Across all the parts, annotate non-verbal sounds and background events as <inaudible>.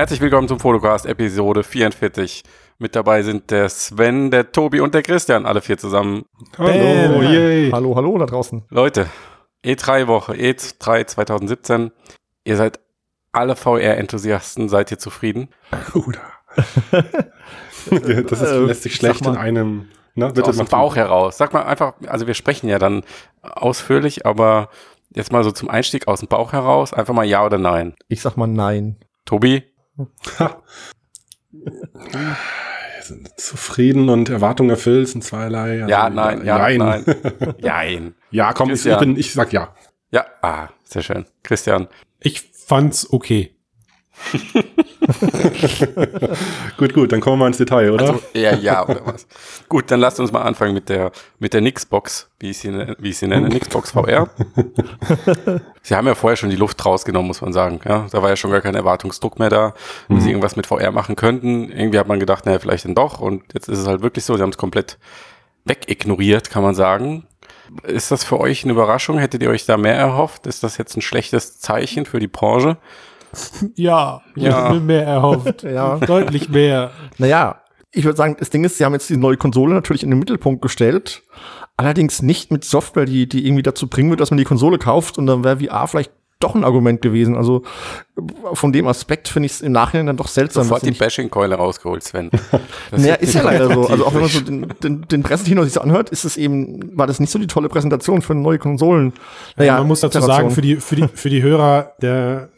Herzlich willkommen zum Fotocast Episode 44. Mit dabei sind der Sven, der Tobi und der Christian, alle vier zusammen. Hallo, yay. Hallo, hallo da draußen. Leute, E3-Woche, E3 2017. Ihr seid alle VR-Enthusiasten, seid ihr zufrieden? Oder? <laughs> das ist, lässt sich schlecht in einem. Ne, bitte aus dem Bauch heraus. Sag mal einfach, also wir sprechen ja dann ausführlich, aber jetzt mal so zum Einstieg aus dem Bauch heraus, einfach mal ja oder nein. Ich sag mal nein. Tobi? Sind zufrieden und Erwartungen erfüllt sind zweierlei. Also ja, nein, ja, nein. nein. <laughs> Jein. ja, komm, ich, bin, ich sag ja. Ja, ah, sehr schön. Christian. Ich fand's okay. <laughs> gut, gut, dann kommen wir mal ins Detail, oder? Also, ja, ja, oder was. gut, dann lasst uns mal anfangen mit der, mit der Nixbox, wie ich sie, wie ich sie nenne, Nixbox VR. <laughs> sie haben ja vorher schon die Luft rausgenommen, muss man sagen. Ja, da war ja schon gar kein Erwartungsdruck mehr da, dass mhm. sie irgendwas mit VR machen könnten. Irgendwie hat man gedacht, naja, vielleicht dann doch. Und jetzt ist es halt wirklich so, sie haben es komplett wegignoriert, kann man sagen. Ist das für euch eine Überraschung? Hättet ihr euch da mehr erhofft? Ist das jetzt ein schlechtes Zeichen für die Branche? Ja, ich ja. habe mir mehr erhofft. <laughs> ja. Deutlich mehr. Naja, ich würde sagen, das Ding ist, sie haben jetzt die neue Konsole natürlich in den Mittelpunkt gestellt. Allerdings nicht mit Software, die, die irgendwie dazu bringen wird, dass man die Konsole kauft und dann wäre VR vielleicht doch ein Argument gewesen. Also von dem Aspekt finde ich es im Nachhinein dann doch seltsam. Sofort die Bashing-Keule rausgeholt, Sven. <laughs> naja, ist ja leider so. Also auch wenn man so den, den, den Presseteam sich so anhört, ist es eben, war das nicht so die tolle Präsentation für neue Konsolen. Naja, ja, man muss dazu sagen, für die, für die, für die Hörer, der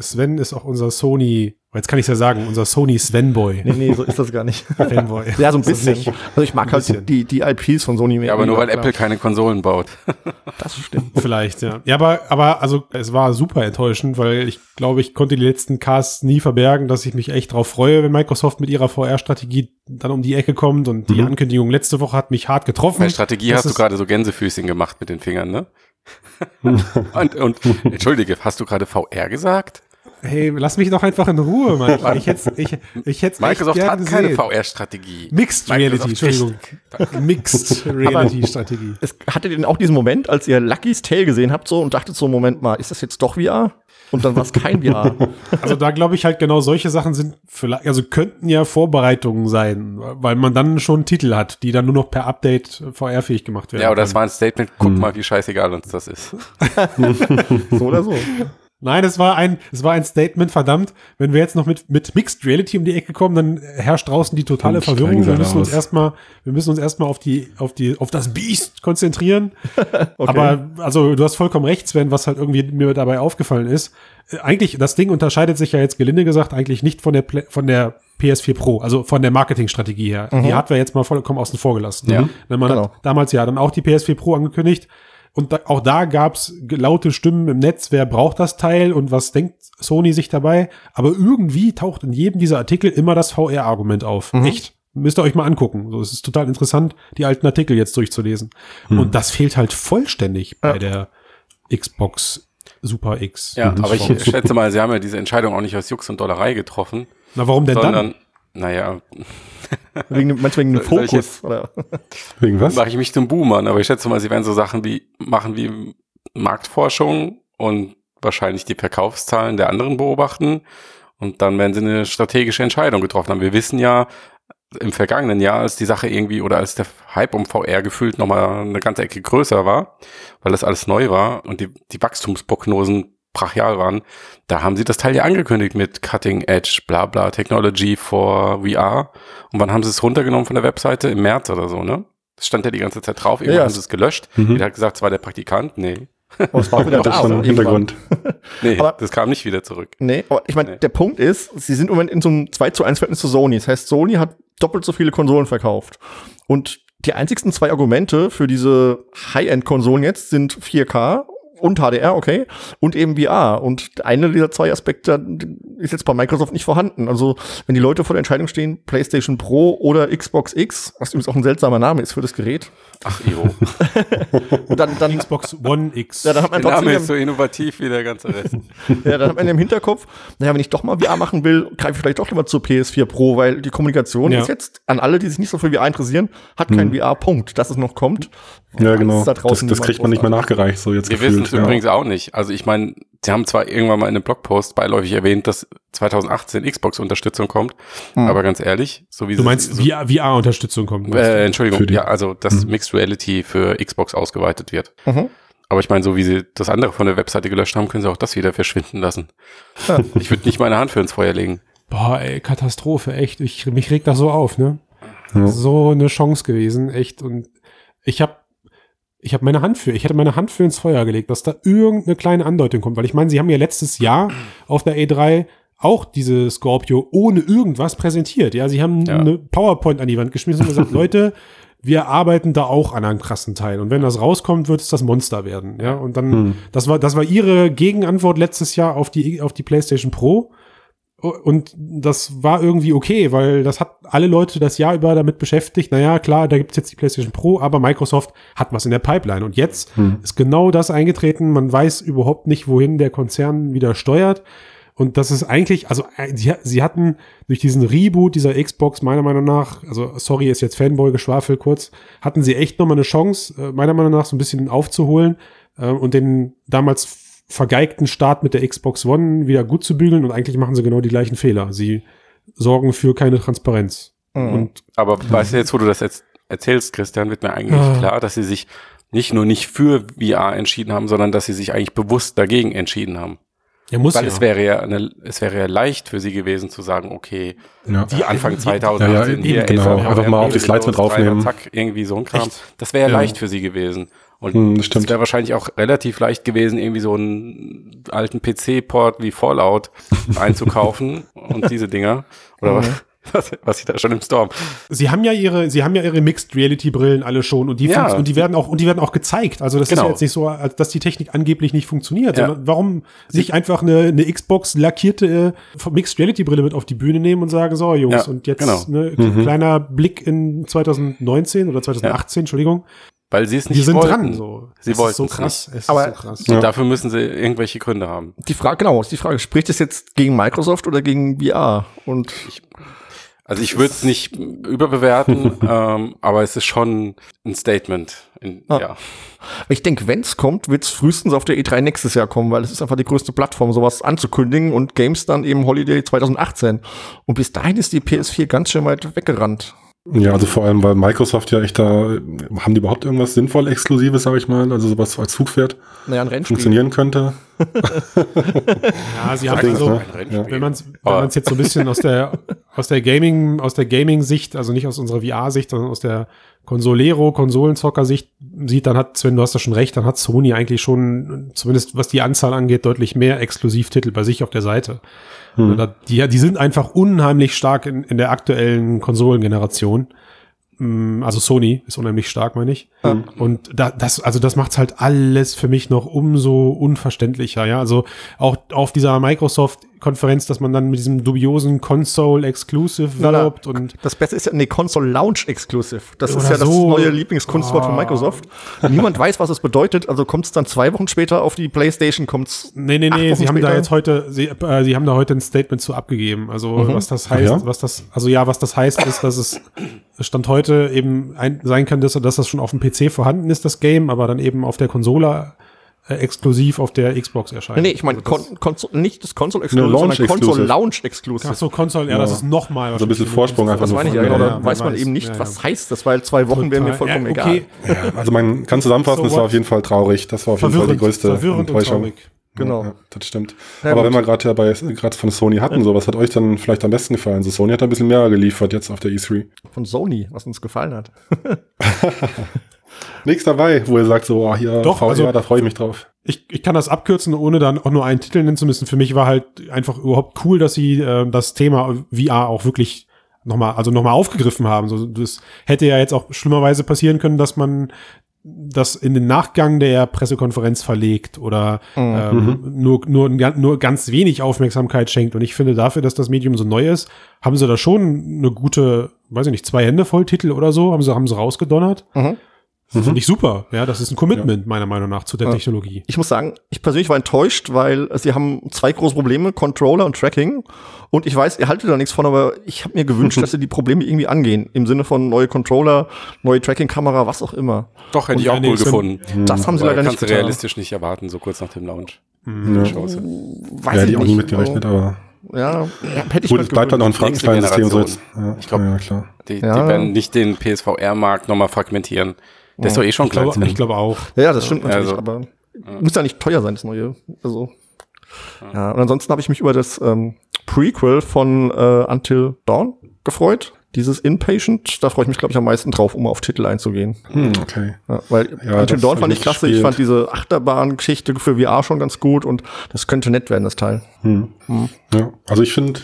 Sven ist auch unser Sony, jetzt kann ich ja sagen, unser Sony Svenboy. Nee, nee, so ist das gar nicht. <laughs> Fanboy. Ja, so ein bisschen. Also ich mag halt die, die IPs von Sony mehr. Ja, aber nur weil klar. Apple keine Konsolen baut. <laughs> das stimmt. Vielleicht, ja. Ja, aber, aber also es war super enttäuschend, weil ich glaube, ich konnte die letzten Casts nie verbergen, dass ich mich echt drauf freue, wenn Microsoft mit ihrer VR-Strategie dann um die Ecke kommt und die mhm. Ankündigung letzte Woche hat mich hart getroffen. Bei Strategie hast du gerade so Gänsefüßchen gemacht mit den Fingern, ne? <laughs> und, und entschuldige, hast du gerade VR gesagt? Hey, lass mich doch einfach in Ruhe, Mann. <laughs> Ich hätte ich, ich hätte Microsoft hat keine VR-Strategie. Mixed Reality, Entschuldigung. Mixed <laughs> Reality-Strategie. Hattet ihr denn auch diesen Moment, als ihr Lucky's Tale gesehen habt so und dachtet so, Moment mal, ist das jetzt doch VR? Und dann war es kein VR. <laughs> Also da glaube ich halt genau solche Sachen sind vielleicht, also könnten ja Vorbereitungen sein, weil man dann schon Titel hat, die dann nur noch per Update VR-fähig gemacht werden. Ja, oder das war ein Statement, guck hm. mal, wie scheißegal uns das ist. <laughs> so oder so. Nein, es war ein, es war ein Statement, verdammt. Wenn wir jetzt noch mit, mit Mixed Reality um die Ecke kommen, dann herrscht draußen die totale Verwirrung. Wir müssen uns erstmal, wir müssen uns erstmal auf die, auf die, auf das Biest konzentrieren. <laughs> okay. Aber, also, du hast vollkommen recht, Sven, was halt irgendwie mir dabei aufgefallen ist. Äh, eigentlich, das Ding unterscheidet sich ja jetzt gelinde gesagt eigentlich nicht von der, von der PS4 Pro, also von der Marketingstrategie her. Mhm. Die Hardware jetzt mal vollkommen außen vor gelassen. Ja. Wenn man genau. hat damals ja dann auch die PS4 Pro angekündigt und da, auch da gab's laute Stimmen im Netz, wer braucht das Teil und was denkt Sony sich dabei. Aber irgendwie taucht in jedem dieser Artikel immer das VR-Argument auf. Mhm. Echt. Müsst ihr euch mal angucken. So, es ist total interessant, die alten Artikel jetzt durchzulesen. Mhm. Und das fehlt halt vollständig bei der Xbox Super X. Ja, aber ich schätze mal, sie haben ja diese Entscheidung auch nicht aus Jux und Dollerei getroffen. Na, warum denn sondern, dann? Naja. Wegen, du wegen dem Fokus? Jetzt, oder? Wegen was? Mache ich mich zum Boomern, aber ich schätze mal, sie werden so Sachen wie machen wie Marktforschung und wahrscheinlich die Verkaufszahlen der anderen beobachten und dann werden sie eine strategische Entscheidung getroffen haben. Wir wissen ja, im vergangenen Jahr, als die Sache irgendwie oder als der Hype um VR gefühlt nochmal eine ganze Ecke größer war, weil das alles neu war und die, die Wachstumsprognosen brachial waren, da haben sie das Teil ja angekündigt mit Cutting Edge, bla bla, Technology for VR. Und wann haben sie es runtergenommen von der Webseite? Im März oder so, ne? Das stand ja die ganze Zeit drauf, irgendwann ja, haben sie es gelöscht. Mhm. Jeder hat gesagt, es war der Praktikant. Nee. Aber es war wieder <laughs> da. Im Hintergrund. <laughs> nee, aber, das kam nicht wieder zurück. Nee, aber ich meine, nee. der Punkt ist, sie sind im Moment in so einem 2 zu 1 Verhältnis zu Sony. Das heißt, Sony hat doppelt so viele Konsolen verkauft. Und die einzigsten zwei Argumente für diese High-End-Konsolen jetzt sind 4K und HDR, okay, und eben VR. Und einer dieser zwei Aspekte ist jetzt bei Microsoft nicht vorhanden. Also, wenn die Leute vor der Entscheidung stehen, PlayStation Pro oder Xbox X, was übrigens auch ein seltsamer Name ist für das Gerät. Ach, jo. <laughs> und dann, dann Xbox One X. Ja, dann hat man der Name ist so innovativ wie der ganze Rest. ja, dann hat man im Hinterkopf, naja, wenn ich doch mal VR machen will, greife ich vielleicht doch lieber zur PS4 Pro, weil die Kommunikation ja. ist jetzt an alle, die sich nicht so für VR interessieren, hat kein hm. VR-Punkt, dass es noch kommt. Ja, genau. Das, das, kriegt man nicht mehr nachgereicht, so jetzt Wir gefühlt. wissen stimmt übrigens auch nicht. Also ich meine, sie haben zwar irgendwann mal in einem Blogpost beiläufig erwähnt, dass 2018 Xbox-Unterstützung kommt, Hm. aber ganz ehrlich, so wie Du sie- meinst, so, VR-Unterstützung kommt. äh, Entschuldigung, ja, also dass Mhm. Mixed Reality für Xbox ausgeweitet wird. Mhm. Aber ich meine, so wie sie das andere von der Webseite gelöscht haben, können sie auch das wieder verschwinden lassen. Ja. Ich würde nicht meine Hand für ins Feuer legen. Boah, ey, Katastrophe, echt. Ich, mich regt das so auf, ne? Ja. So eine Chance gewesen, echt. Und ich habe ich habe meine Hand für, ich hätte meine Hand für ins Feuer gelegt, dass da irgendeine kleine Andeutung kommt. Weil ich meine, sie haben ja letztes Jahr auf der E3 auch diese Scorpio ohne irgendwas präsentiert. Ja, sie haben Ja. eine PowerPoint an die Wand geschmissen und gesagt, <laughs> Leute, wir arbeiten da auch an einem krassen Teil. Und wenn das rauskommt, wird es das Monster werden. Ja, und dann, Hm. das war, das war ihre Gegenantwort letztes Jahr auf die, auf die PlayStation Pro. Und das war irgendwie okay, weil das hat alle Leute das Jahr über damit beschäftigt. Naja, klar, da gibt's jetzt die PlayStation Pro, aber Microsoft hat was in der Pipeline. Und jetzt Hm. ist genau das eingetreten. Man weiß überhaupt nicht, wohin der Konzern wieder steuert. Und das ist eigentlich, also äh, sie, sie hatten durch diesen Reboot dieser Xbox meiner Meinung nach, also sorry, ist jetzt Fanboy-Geschwafel kurz, hatten sie echt nochmal eine Chance, äh, meiner Meinung nach so ein bisschen aufzuholen äh, und den damals vergeigten Start mit der Xbox One wieder gut zu bügeln. Und eigentlich machen sie genau die gleichen Fehler. Sie sorgen für keine Transparenz. Mhm. Und Aber weißt du jetzt, wo du das jetzt erzählst, Christian, wird mir eigentlich Ah. klar, dass sie sich nicht nur nicht für VR entschieden haben, sondern dass sie sich eigentlich bewusst dagegen entschieden haben. er muss Weil ja. es wäre ja eine, es wäre ja leicht für sie gewesen zu sagen, okay, Ja. die Anfang die- 2018 Ja, ja, hier genau. Einfach mal auf die Slides mit draufnehmen. Zack, irgendwie so ein Kram. Echt? Das wäre ja Ja. leicht für sie gewesen. Und Hm, das wäre wahrscheinlich auch relativ leicht gewesen, irgendwie so einen alten PC-Port wie Fallout <laughs> einzukaufen und diese Dinger. Oder <laughs> was, was, was ich da schon im Storm. Sie haben ja ihre, sie haben ja ihre Mixed Reality Brillen alle schon und die Ja. und die werden auch und die werden auch gezeigt. Also das ist Genau. ja jetzt nicht so, als dass die Technik angeblich nicht funktioniert, Ja. sondern warum nicht einfach eine, eine Xbox lackierte äh, Mixed Reality Brille mit auf die Bühne nehmen und sagen so Jungs Ja, und jetzt genau. ne, Mhm. kleiner Blick in 2019 oder 2018, Entschuldigung. Weil sie es nicht Die sind wollten. dran so. Sie Es wollten ist so es krass. Es Aber- ist so krass. Und Ja. dafür müssen sie irgendwelche Gründe haben. Die Frage, genau, ist die Frage, spricht es jetzt gegen Microsoft oder gegen VR? Und Also ich würde es nicht überbewerten, <laughs> ähm, aber es ist schon ein Statement. In, Ah. Ja. ich denke, wenn es kommt, wird es frühestens auf der E3 nächstes Jahr kommen, weil es ist einfach die größte Plattform, sowas anzukündigen und Games dann eben Holiday 2018. Und bis dahin ist die PS4 ganz schön weit weggerannt. Ja, also vor allem, weil Microsoft ja echt da, haben die überhaupt irgendwas sinnvoll Exklusives, sage ich mal, also sowas als Zugpferd Naja, ein Rennspiel. funktionieren könnte. <laughs> Ja, sie haben also, ne? Wenn man es wenn man's jetzt so ein bisschen aus der aus der Gaming aus der Gaming Sicht, also nicht aus unserer VR Sicht, sondern aus der Consolero Konsolenzocker Sicht sieht, dann hat Sven, du hast da schon recht, dann hat Sony eigentlich schon zumindest was die Anzahl angeht deutlich mehr Exklusivtitel bei sich auf der Seite. Hm. Da- Die, die sind einfach unheimlich stark in, in der aktuellen Konsolengeneration. Mm, Also Sony ist unheimlich stark, meine ich. Ja. Und da, das, also das macht's halt alles für mich noch umso unverständlicher, ja. Also auch auf dieser Microsoft-Konferenz, dass man dann mit diesem dubiosen Console Exclusive wirbt und Das Beste ist ja, nee, Console Launch Exclusive. Das ist ja das so. neue Lieblingskunstwort von Ah. Microsoft. Niemand <laughs> weiß, was es bedeutet, also kommt es dann zwei Wochen später auf die Playstation, kommt's. Nee, nee, nee, Wochen sie haben da später? jetzt heute, sie, äh, sie haben da heute ein Statement zu abgegeben. Also Mhm. was das heißt, ja? was das, also ja, was das heißt, ist, dass es Stand heute eben ein, sein kann, dass, dass das schon auf dem PC vorhanden ist, das Game, aber dann eben auf der Konsole äh, exklusiv auf der Xbox erscheint. Nee, ich meine also Kon Console, nicht das Console Exclusive, Launch sondern Console. Launch Exclusive. Ach so, Konsole, ja, das ist noch mal Also ein bisschen Vorsprung einfach das so meine ich ja, genau. ja, Da ja, weiß man weiß. eben nicht, Ja, ja. was heißt das, weil zwei Wochen wären mir vollkommen Ja, okay. egal. Ja, also man kann zusammenfassen, So es war auf jeden Fall traurig. Das war auf jeden Fall die größte verwirrend und Enttäuschung. traurig. Genau. Ja, das stimmt. Na Aber gut. wenn wir gerade ja bei gerade von Sony hatten, so was hat euch dann vielleicht am besten gefallen? So Sony hat ein bisschen mehr geliefert jetzt auf der E3. Von Sony, was uns gefallen hat. <laughs> Nichts dabei, wo ihr sagt so, oh, hier Doch, VR, also- da freue ich mich drauf. Ich, ich kann das abkürzen, ohne dann auch nur einen Titel nennen zu müssen. Für mich war halt einfach überhaupt cool, dass sie äh, das Thema VR auch wirklich nochmal, also nochmal aufgegriffen haben. So, das hätte ja jetzt auch schlimmerweise passieren können, dass man das in den Nachgang der Pressekonferenz verlegt oder ähm, nur, nur, nur ganz wenig Aufmerksamkeit schenkt. Und ich finde, dafür, dass das Medium so neu ist, haben sie da schon eine gute, weiß ich nicht, zwei Hände voll Titel oder so, haben sie, haben sie rausgedonnert. Mhm. Das finde ich super. Ja, das ist ein Commitment, meiner Meinung nach, zu der Ja. Technologie. Ich muss sagen, ich persönlich war enttäuscht, weil sie haben zwei große Probleme, Controller und Tracking. Und ich weiß, ihr haltet da nichts von, aber ich habe mir gewünscht, <laughs> dass sie die Probleme irgendwie angehen. Im Sinne von neue Controller, neue Tracking-Kamera, was auch immer. Doch, hätte Und ich auch ja, cool gefunden. Das haben sie Aber leider nicht kannst du realistisch nicht erwarten, so kurz nach dem Launch. Ja. Chance. Weiß Ja, hätte ich auch nie nicht. mitgerechnet, aber ja, ja, hätte ich gut, es bleibt dann noch ein Frankenstein-System so jetzt. Ja, Ich glaub- ja, klar. Die, Ja. die werden nicht den PSVR-Markt nochmal fragmentieren. Der ist doch eh schon Ich glaube, klein. ich glaube auch. Ja, das stimmt natürlich, Also- aber muss ja nicht teuer sein, das neue. Also. Ja, und ansonsten habe ich mich über das ähm, Prequel von äh, Until Dawn gefreut. Dieses Inpatient, da freue ich mich, glaube ich, am meisten drauf, um auf Titel einzugehen. Hm, okay. Ja, weil Ja, Until Dawn fand ich ich klasse. Ich gespielt. fand diese Achterbahn-Geschichte für VR schon ganz gut und das könnte nett werden, das Teil. Hm. Ja, also ich finde,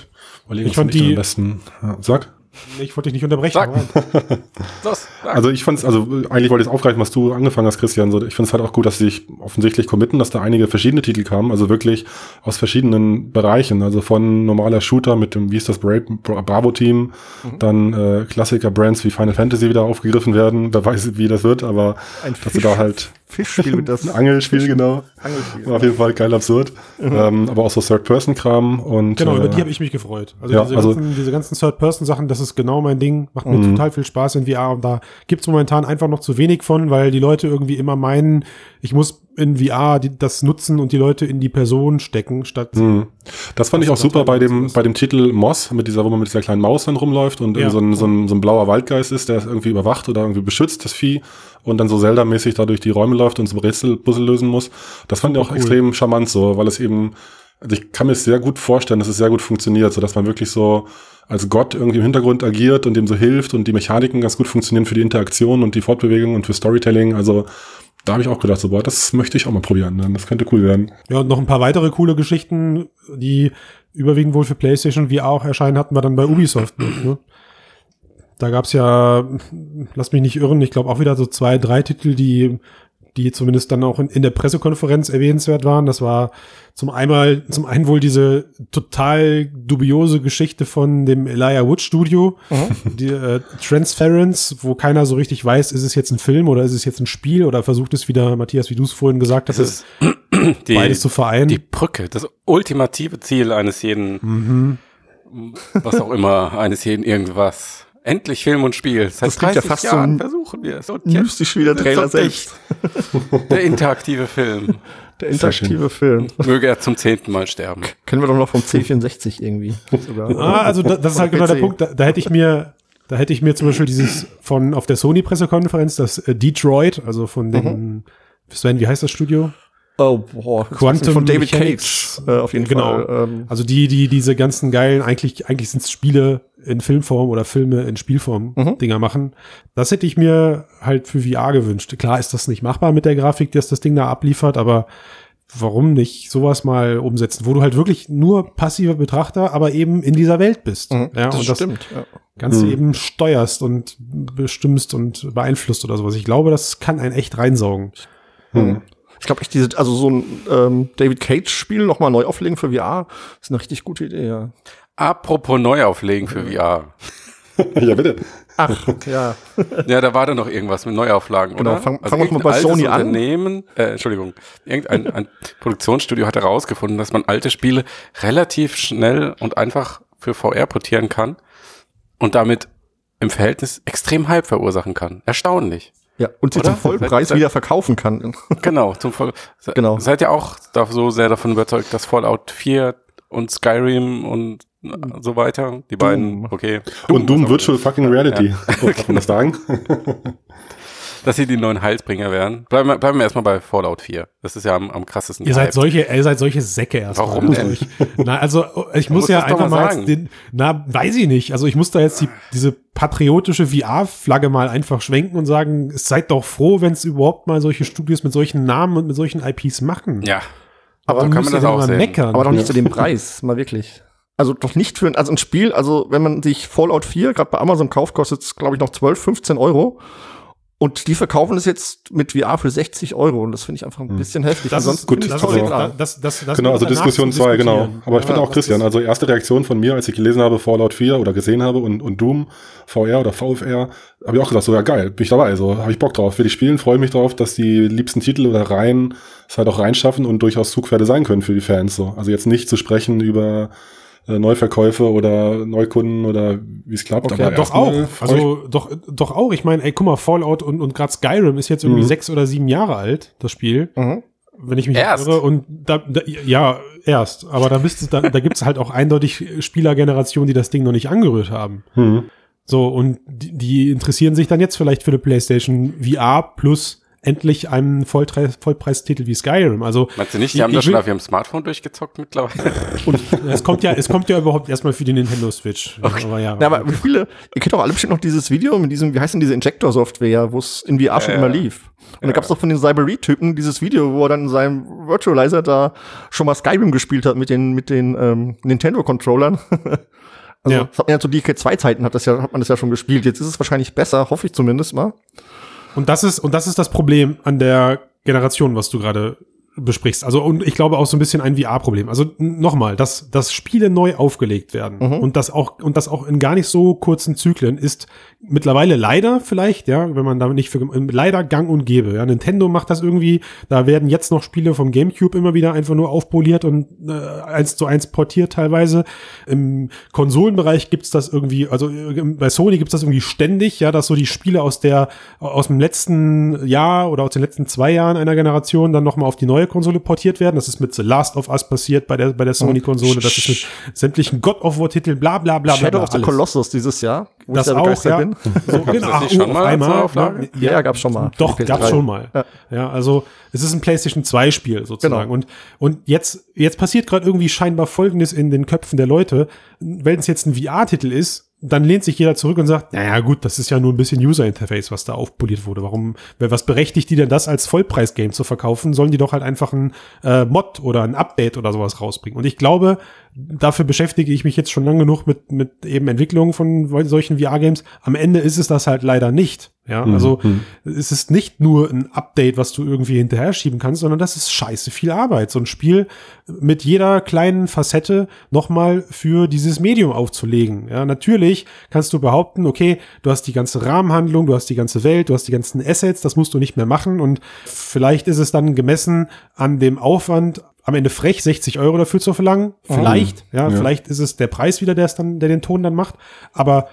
überlegen, Ich fand ich die- am besten. Ja, sag. Ich wollte dich nicht unterbrechen. <laughs> Los, sag. Also ich fand es, also eigentlich wollte ich es aufgreifen, was du angefangen hast, Christian. So, ich finde es halt auch gut, dass sie sich offensichtlich committen, dass da einige verschiedene Titel kamen, also wirklich aus verschiedenen Bereichen. Also von normaler Shooter mit dem, wie ist das, Bra Bra Bravo-Team, dann äh, Klassiker-Brands wie Final Fantasy wieder aufgegriffen werden. Wer weiß, wie das wird, aber Ein dass sie da halt Fischspiel mit das ein Angelspiel, genau. Angelspiel. War auf jeden Fall geil absurd. Ähm, aber auch so Third-Person-Kram und Genau, über äh, die habe ich mich gefreut. Also, ja, diese, also- ganzen, diese ganzen Third-Person-Sachen, das ist genau mein Ding. Macht mir Mhm. total viel Spaß in VR. Und da gibt's momentan einfach noch zu wenig von, weil die Leute irgendwie immer meinen, ich muss in VR die, das nutzen und die Leute in die Person stecken, statt Mhm. Das fand ich auch super bei dem, bei dem Titel Moss, mit dieser, wo man mit dieser kleinen Maus dann rumläuft und Ja. so, ein, so, ein, so ein blauer Waldgeist ist, der irgendwie überwacht oder irgendwie beschützt, das Vieh, und dann so Zelda-mäßig da durch die Räume läuft und so Rätsel, Puzzle lösen muss. Das fand ich auch Cool. extrem charmant so, weil es eben, also ich kann mir es sehr gut vorstellen, dass es sehr gut funktioniert, so dass man wirklich so als Gott irgendwie im Hintergrund agiert und dem so hilft und die Mechaniken ganz gut funktionieren für die Interaktion und die Fortbewegung und für Storytelling. Also da habe ich auch gedacht, so, boah, das möchte ich auch mal probieren. ne? Das könnte cool werden. Ja, und noch ein paar weitere coole Geschichten, die überwiegend wohl für PlayStation VR auch erscheinen, hatten wir dann bei Ubisoft. ne? Da gab's ja, lass mich nicht irren, ich glaube auch wieder so zwei, drei Titel, die, die zumindest dann auch in, in der Pressekonferenz erwähnenswert waren. Das war zum einmal, zum einen wohl diese total dubiose Geschichte von dem Elijah Wood Studio, die äh, Transference, wo keiner so richtig weiß, ist es jetzt ein Film oder ist es jetzt ein Spiel oder versucht es wieder, Matthias, wie du es vorhin gesagt hast, Das ist die, beides zu vereinen. die Brücke, das ultimative Ziel eines jeden, Mhm. was auch immer, eines jeden irgendwas. Endlich Film und Spiel. Seit Das klingt ja 30 fast so Jahren ein versuchen wir es. Und jetzt Mystisch wie der Trailer es selbst. Der interaktive Film. <laughs> Der interaktive Film. Möge er zum zehnten Mal sterben. Kennen wir doch noch vom C64 irgendwie. Sogar. Ah, also da, das ist halt genau der. Punkt. Da, da hätte ich mir, da hätte ich mir zum Beispiel dieses von auf der Sony-Pressekonferenz, das äh, Detroit, also von dem Sven, wie heißt das Studio? Oh, boah. Quantum von David Mechanics. Cage. Äh, auf jeden Genau. Fall. Ähm, Also die, die diese ganzen geilen, eigentlich, eigentlich sind es Spiele in Filmform oder Filme in Spielform Mhm. Dinger machen. Das hätte ich mir halt für VR gewünscht. Klar ist das nicht machbar mit der Grafik, dass das Ding da abliefert, aber warum nicht sowas mal umsetzen, wo du halt wirklich nur passiver Betrachter, aber eben in dieser Welt bist. mhm, Ja, das und das stimmt. Ja. Ganze Mhm. eben steuerst und bestimmst und beeinflusst oder sowas. Ich glaube, das kann einen echt reinsaugen. Hm. Ich glaube echt, diese, also so ein ähm, David Cage-Spiel nochmal neu auflegen für VR ist eine richtig gute Idee, ja. Apropos Neuauflegen für VR. <laughs> ja, bitte. Ach, ja. <laughs> Ja, da war doch noch irgendwas mit Neuauflagen, Genau, oder? fang- also fangen wir mal bei Sony altes an. Unternehmen, äh, Entschuldigung, irgendein ein Produktionsstudio hat herausgefunden, dass man alte Spiele relativ schnell und einfach für VR portieren kann und damit im Verhältnis extrem Hype verursachen kann. Erstaunlich. Ja, und sie Oder? zum Vollpreis wieder verkaufen kann. <laughs> Genau, zum Voll Genau. Seid ihr auch da so sehr davon überzeugt, dass Fallout 4 und Skyrim und so weiter, die beiden, okay. Und Doom was auch Virtual immer. Fucking Reality. Oh, <laughs> Darf man das sagen? <laughs> Dass sie die neuen Heilsbringer wären. Bleiben wir, bleiben wir erstmal bei Fallout 4. Das ist ja am, am krassesten. Ihr seid gehypt. solche, ihr seid solche Säcke erstmal. Warum Also denn? Ich, na, also ich <laughs> muss ja einfach mal mal jetzt den, na, weiß ich nicht. Also ich muss da jetzt die, diese patriotische VR-Flagge mal einfach schwenken und sagen, seid doch froh, wenn es überhaupt mal solche Studios mit solchen Namen und mit solchen IPs machen. Ja. Aber Dann kann man das auch mal sehen. meckern. Aber doch nicht Ja. zu dem Preis, mal wirklich. Also doch nicht für ein, also ein Spiel, also wenn man sich Fallout 4 gerade bei Amazon kauft, kostet es, glaube ich, noch 12, 15 Euro. Und die verkaufen es jetzt mit VR für 60 Euro und das finde ich einfach ein hm. bisschen heftig. Das ist gut. Das, also, das, das, das genau, also Diskussion 2, genau. Aber ich ja, finde auch Christian, also erste Reaktion von mir, als ich gelesen habe Fallout 4 oder gesehen habe und, und Doom, VR oder VFR, habe ich auch gesagt, so ja geil, bin ich dabei, so habe ich Bock drauf. Will ich spielen, freue mich drauf, dass die liebsten Titel oder Reihen es halt auch reinschaffen und durchaus Zugpferde sein können für die Fans. So. Also jetzt nicht zu sprechen über äh, Neuverkäufe oder Neukunden oder wie es klappt. Okay, aber doch auch. Also doch, doch auch. Ich meine, ey, guck mal, Fallout und, und gerade Skyrim ist jetzt irgendwie mhm. sechs oder sieben Jahre alt, das Spiel. Mhm. Wenn ich mich erst. irre. Und da, da, ja, erst. Aber da, da, da gibt es halt auch eindeutig Spielergenerationen, die das Ding noch nicht angerührt haben. Mhm. So, und die, die interessieren sich dann jetzt vielleicht für eine PlayStation VR plus endlich einen Vollpreis Vollpreistitel wie Skyrim. Also Meinst du nicht, die ich, haben das schon auf ihrem Smartphone durchgezockt mittlerweile? <laughs> Und es kommt ja, es kommt ja überhaupt erstmal für die Nintendo Switch. Okay. Aber ja. Na, aber wie viele, ihr kennt doch alle bestimmt noch dieses Video mit diesem, wie heißt denn diese Injector-Software, wo es in VR schon immer lief. Und ja. da gab es doch von den Cyber-Typen dieses Video, wo er dann in seinem Virtualizer da schon mal Skyrim gespielt hat mit den, mit den ähm, Nintendo-Controllern. <laughs> also ja. das hat man ja zu DK2-Zeiten hat das ja, hat man das ja schon gespielt. Jetzt ist es wahrscheinlich besser, hoffe ich zumindest mal. Und das ist, und das ist das Problem an der Generation, was du gerade besprichst. Also und ich glaube auch so ein bisschen ein VR-Problem. Also nochmal, dass, dass Spiele neu aufgelegt werden mhm. und das auch und das auch in gar nicht so kurzen Zyklen ist mittlerweile leider vielleicht, ja, wenn man da nicht für leider Gang und Gäbe. Ja, Nintendo macht das irgendwie. Da werden jetzt noch Spiele vom GameCube immer wieder einfach nur aufpoliert und äh, eins zu eins portiert teilweise. Im Konsolenbereich gibt's das irgendwie, also äh, bei Sony gibt's das irgendwie ständig, ja, dass so die Spiele aus der aus dem letzten Jahr oder aus den letzten zwei Jahren einer Generation dann nochmal auf die neue neue Konsole portiert werden. Das ist mit The Last of Us passiert bei der, bei der Sony-Konsole. Das ist mit sämtlichen God of War-Titeln, bla bla bla. Shadow bla, of the. Colossus dieses Jahr, wo das ich auch, ja. bin. So, genau, nicht schon mal einmal, ne? ja, ja, gab's schon mal. Doch, gab's schon mal. Ja. ja, also es ist ein PlayStation 2 Spiel sozusagen. Genau. Und, und jetzt, jetzt passiert gerade irgendwie scheinbar Folgendes in den Köpfen der Leute. Wenn es jetzt ein VR-Titel ist, dann lehnt sich jeder zurück und sagt, naja gut, das ist ja nur ein bisschen User Interface, was da aufpoliert wurde. Warum, was berechtigt die denn das als Vollpreis-Game zu verkaufen? Sollen die doch halt einfach ein äh, Mod oder ein Update oder sowas rausbringen? Und ich glaube, dafür beschäftige ich mich jetzt schon lang genug mit, mit eben Entwicklungen von solchen VR-Games. Am Ende ist es das halt leider nicht. Ja, mhm. also mhm. es ist nicht nur ein Update, was du irgendwie hinterher schieben kannst, sondern das ist scheiße viel Arbeit. So ein Spiel mit jeder kleinen Facette nochmal für dieses Medium aufzulegen. Ja, natürlich kannst du behaupten, okay, du hast die ganze Rahmenhandlung, du hast die ganze Welt, du hast die ganzen Assets, das musst du nicht mehr machen und vielleicht ist es dann gemessen an dem Aufwand am Ende frech, 60 Euro dafür zu verlangen. Vielleicht, oh. ja, ja, vielleicht ist es der Preis wieder, der es dann, der den Ton dann macht. Aber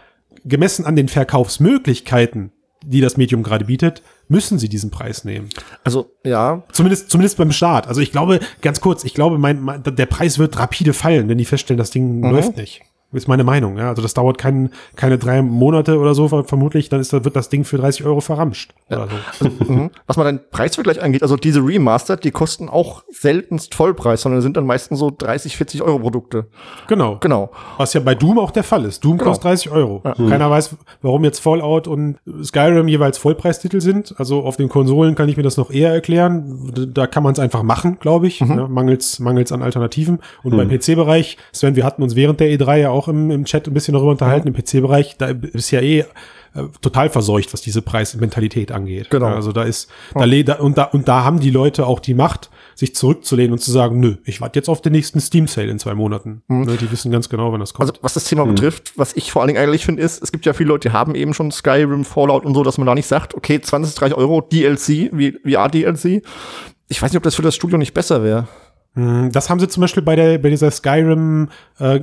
gemessen an den Verkaufsmöglichkeiten, die das Medium gerade bietet, müssen sie diesen Preis nehmen. Also, ja. Zumindest, zumindest beim Start. Also ich glaube, ganz kurz, ich glaube, mein, mein der Preis wird rapide fallen, wenn die feststellen, das Ding mhm. läuft nicht. Ist meine Meinung, ja. Also das dauert kein, keine drei Monate oder so, vermutlich, dann ist, wird das Ding für 30 Euro verramscht. Ja. Oder so. Also, mhm. was mal den Preisvergleich angeht, also diese Remastered, die kosten auch seltenst Vollpreis, sondern sind dann meistens so 30, 40 Euro Produkte. Genau. Genau. Was ja bei Doom auch der Fall ist. Doom genau. kostet 30 Euro. Ja. Keiner mhm. weiß, warum jetzt Fallout und Skyrim jeweils Vollpreistitel sind. Also auf den Konsolen kann ich mir das noch eher erklären. Da kann man es einfach machen, glaube ich. Mhm. Ja, mangels, mangels an Alternativen. Und mhm. beim PC-Bereich, Sven, wir hatten uns während der E3 ja auch auch im, im Chat ein bisschen darüber unterhalten, im PC-Bereich, da ist ja eh äh, total verseucht, was diese Preismentalität angeht. Genau. Also da ist, da, da, und da, und da haben die Leute auch die Macht, sich zurückzulehnen und zu sagen, nö, ich warte jetzt auf den nächsten Steam-Sale in zwei Monaten. Mhm. Die wissen ganz genau, wann das kommt. Also was das Thema mhm. betrifft, was ich vor allen Dingen eigentlich finde, ist, es gibt ja viele Leute, die haben eben schon Skyrim, Fallout und so, dass man da nicht sagt, okay, 20, 30 Euro DLC, wie VR-DLC. Ich weiß nicht, ob das für das Studio nicht besser wäre. Hm, das haben sie zum Beispiel bei der bei dieser Skyrim äh,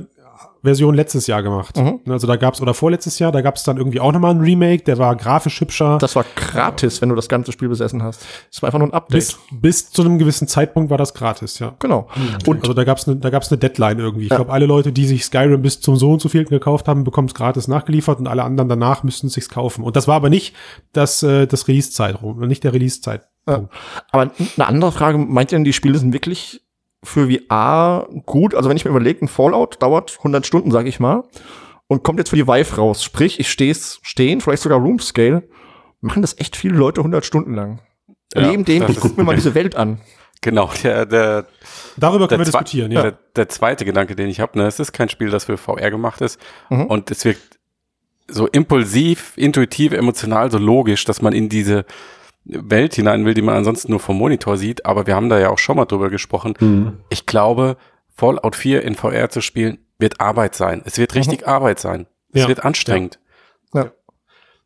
Version letztes Jahr gemacht. Mhm. Also da gab's oder vorletztes Jahr, da gab's dann irgendwie auch nochmal ein Remake, der war grafisch hübscher. Das war gratis, wenn du das ganze Spiel besessen hast. Das war einfach nur ein Update. Bis, bis zu einem gewissen Zeitpunkt war das gratis, ja. Genau. Und also da gab's eine, da gab's eine Deadline irgendwie. Ich ja. glaube, alle Leute, die sich Skyrim bis zum so und so vielten gekauft haben, bekommen es gratis nachgeliefert und alle anderen danach müssten es sich kaufen. Und das war aber nicht das, äh, das Release-Zeitraum, nicht der Release-Zeit. Ja. Aber eine andere Frage, meint ihr denn, die Spiele sind wirklich für VR gut. Also wenn ich mir überlege, ein Fallout dauert 100 Stunden, sag ich mal, und kommt jetzt für die Vive raus. Sprich, ich steh's stehen, vielleicht sogar Room Scale, machen das echt viele Leute 100 Stunden lang. Ja, Neben dem, ich guck mir mal diese Welt an. <laughs> Genau, der, der Darüber können wir diskutieren, ja. Der, der, zweite Gedanke, den ich habe, ne, es ist kein Spiel, das für VR gemacht ist. Mhm. Und es wirkt so impulsiv, intuitiv, emotional, so logisch, dass man in diese Welt hinein will, die man ansonsten nur vom Monitor sieht. Aber wir haben da ja auch schon mal drüber gesprochen. Mhm. Ich glaube, Fallout 4 in VR zu spielen, wird Arbeit sein. Es wird richtig mhm. Arbeit sein. Es ja. wird anstrengend.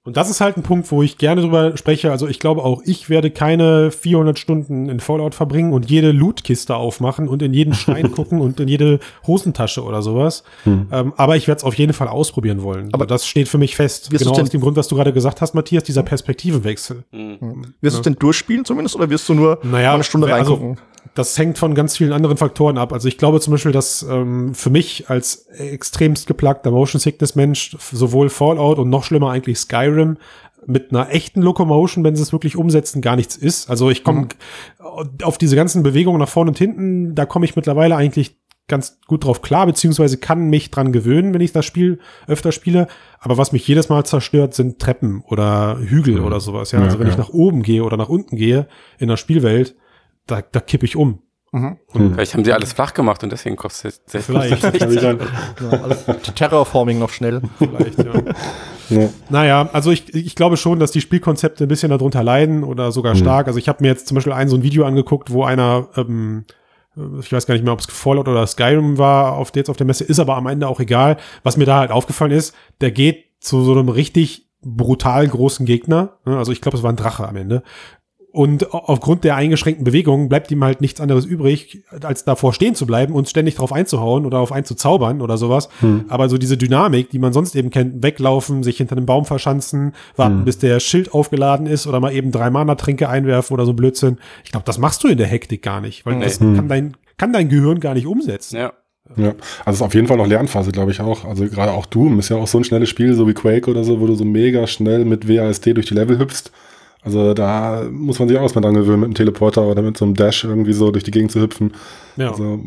Und das ist halt ein Punkt, wo ich gerne drüber spreche. Also ich glaube auch, ich werde keine 400 Stunden in Fallout verbringen und jede Lootkiste aufmachen und in jeden Stein <laughs> gucken und in jede Hosentasche oder sowas. Hm. Ähm, aber ich werde es auf jeden Fall ausprobieren wollen. Aber das steht für mich fest. Genau aus dem Grund, was du gerade gesagt hast, Matthias, dieser Perspektivenwechsel. Hm. Wirst du es denn durchspielen zumindest oder wirst du nur naja, eine Stunde also reingucken? Das hängt von ganz vielen anderen Faktoren ab. Also ich glaube zum Beispiel, dass ähm, für mich als extremst geplagter Motion Sickness Mensch sowohl Fallout und noch schlimmer eigentlich Skyrim mit einer echten Locomotion, wenn sie es wirklich umsetzen, gar nichts ist. Also ich komme mhm. auf diese ganzen Bewegungen nach vorne und hinten, da komme ich mittlerweile eigentlich ganz gut drauf klar, beziehungsweise kann mich dran gewöhnen, wenn ich das Spiel öfter spiele. Aber was mich jedes Mal zerstört, sind Treppen oder Hügel mhm. oder sowas. Ja, also wenn ja. ich nach oben gehe oder nach unten gehe in der Spielwelt, da, da kippe ich um. Mhm. Hm. Vielleicht haben sie alles flach gemacht und deswegen kostet es sehr Vielleicht. <laughs> <laughs> Terraforming noch schnell. Vielleicht, ja. <laughs> ja. Naja, also ich, ich glaube schon, dass die Spielkonzepte ein bisschen darunter leiden oder sogar mhm. stark. Also ich habe mir jetzt zum Beispiel ein so ein Video angeguckt, wo einer, ähm, ich weiß gar nicht mehr, ob es Fallout oder Skyrim war, auf der jetzt auf der Messe, ist aber am Ende auch egal. Was mir da halt aufgefallen ist, der geht zu so einem richtig brutal großen Gegner. Ne? Also ich glaube, es war ein Drache am Ende. Und aufgrund der eingeschränkten Bewegung bleibt ihm halt nichts anderes übrig, als davor stehen zu bleiben und ständig drauf einzuhauen oder auf einzuzaubern oder sowas. Hm. Aber so diese Dynamik, die man sonst eben kennt, weglaufen, sich hinter einem Baum verschanzen, warten, hm. bis der Schild aufgeladen ist oder mal eben drei Mana-Tränke einwerfen oder so Blödsinn. Ich glaube, das machst du in der Hektik gar nicht, weil nee. das hm. kann dein, kann dein Gehirn gar nicht umsetzen. Ja. Ja, also ist auf jeden Fall noch Lernphase, glaube ich auch. Also gerade auch Doom ist ja auch so ein schnelles Spiel, so wie Quake oder so, wo du so mega schnell mit WASD durch die Level hüpfst. Also da muss man sich auch erstmal dran gewöhnen, mit einem Teleporter oder mit so einem Dash irgendwie so durch die Gegend zu hüpfen. Ja. Also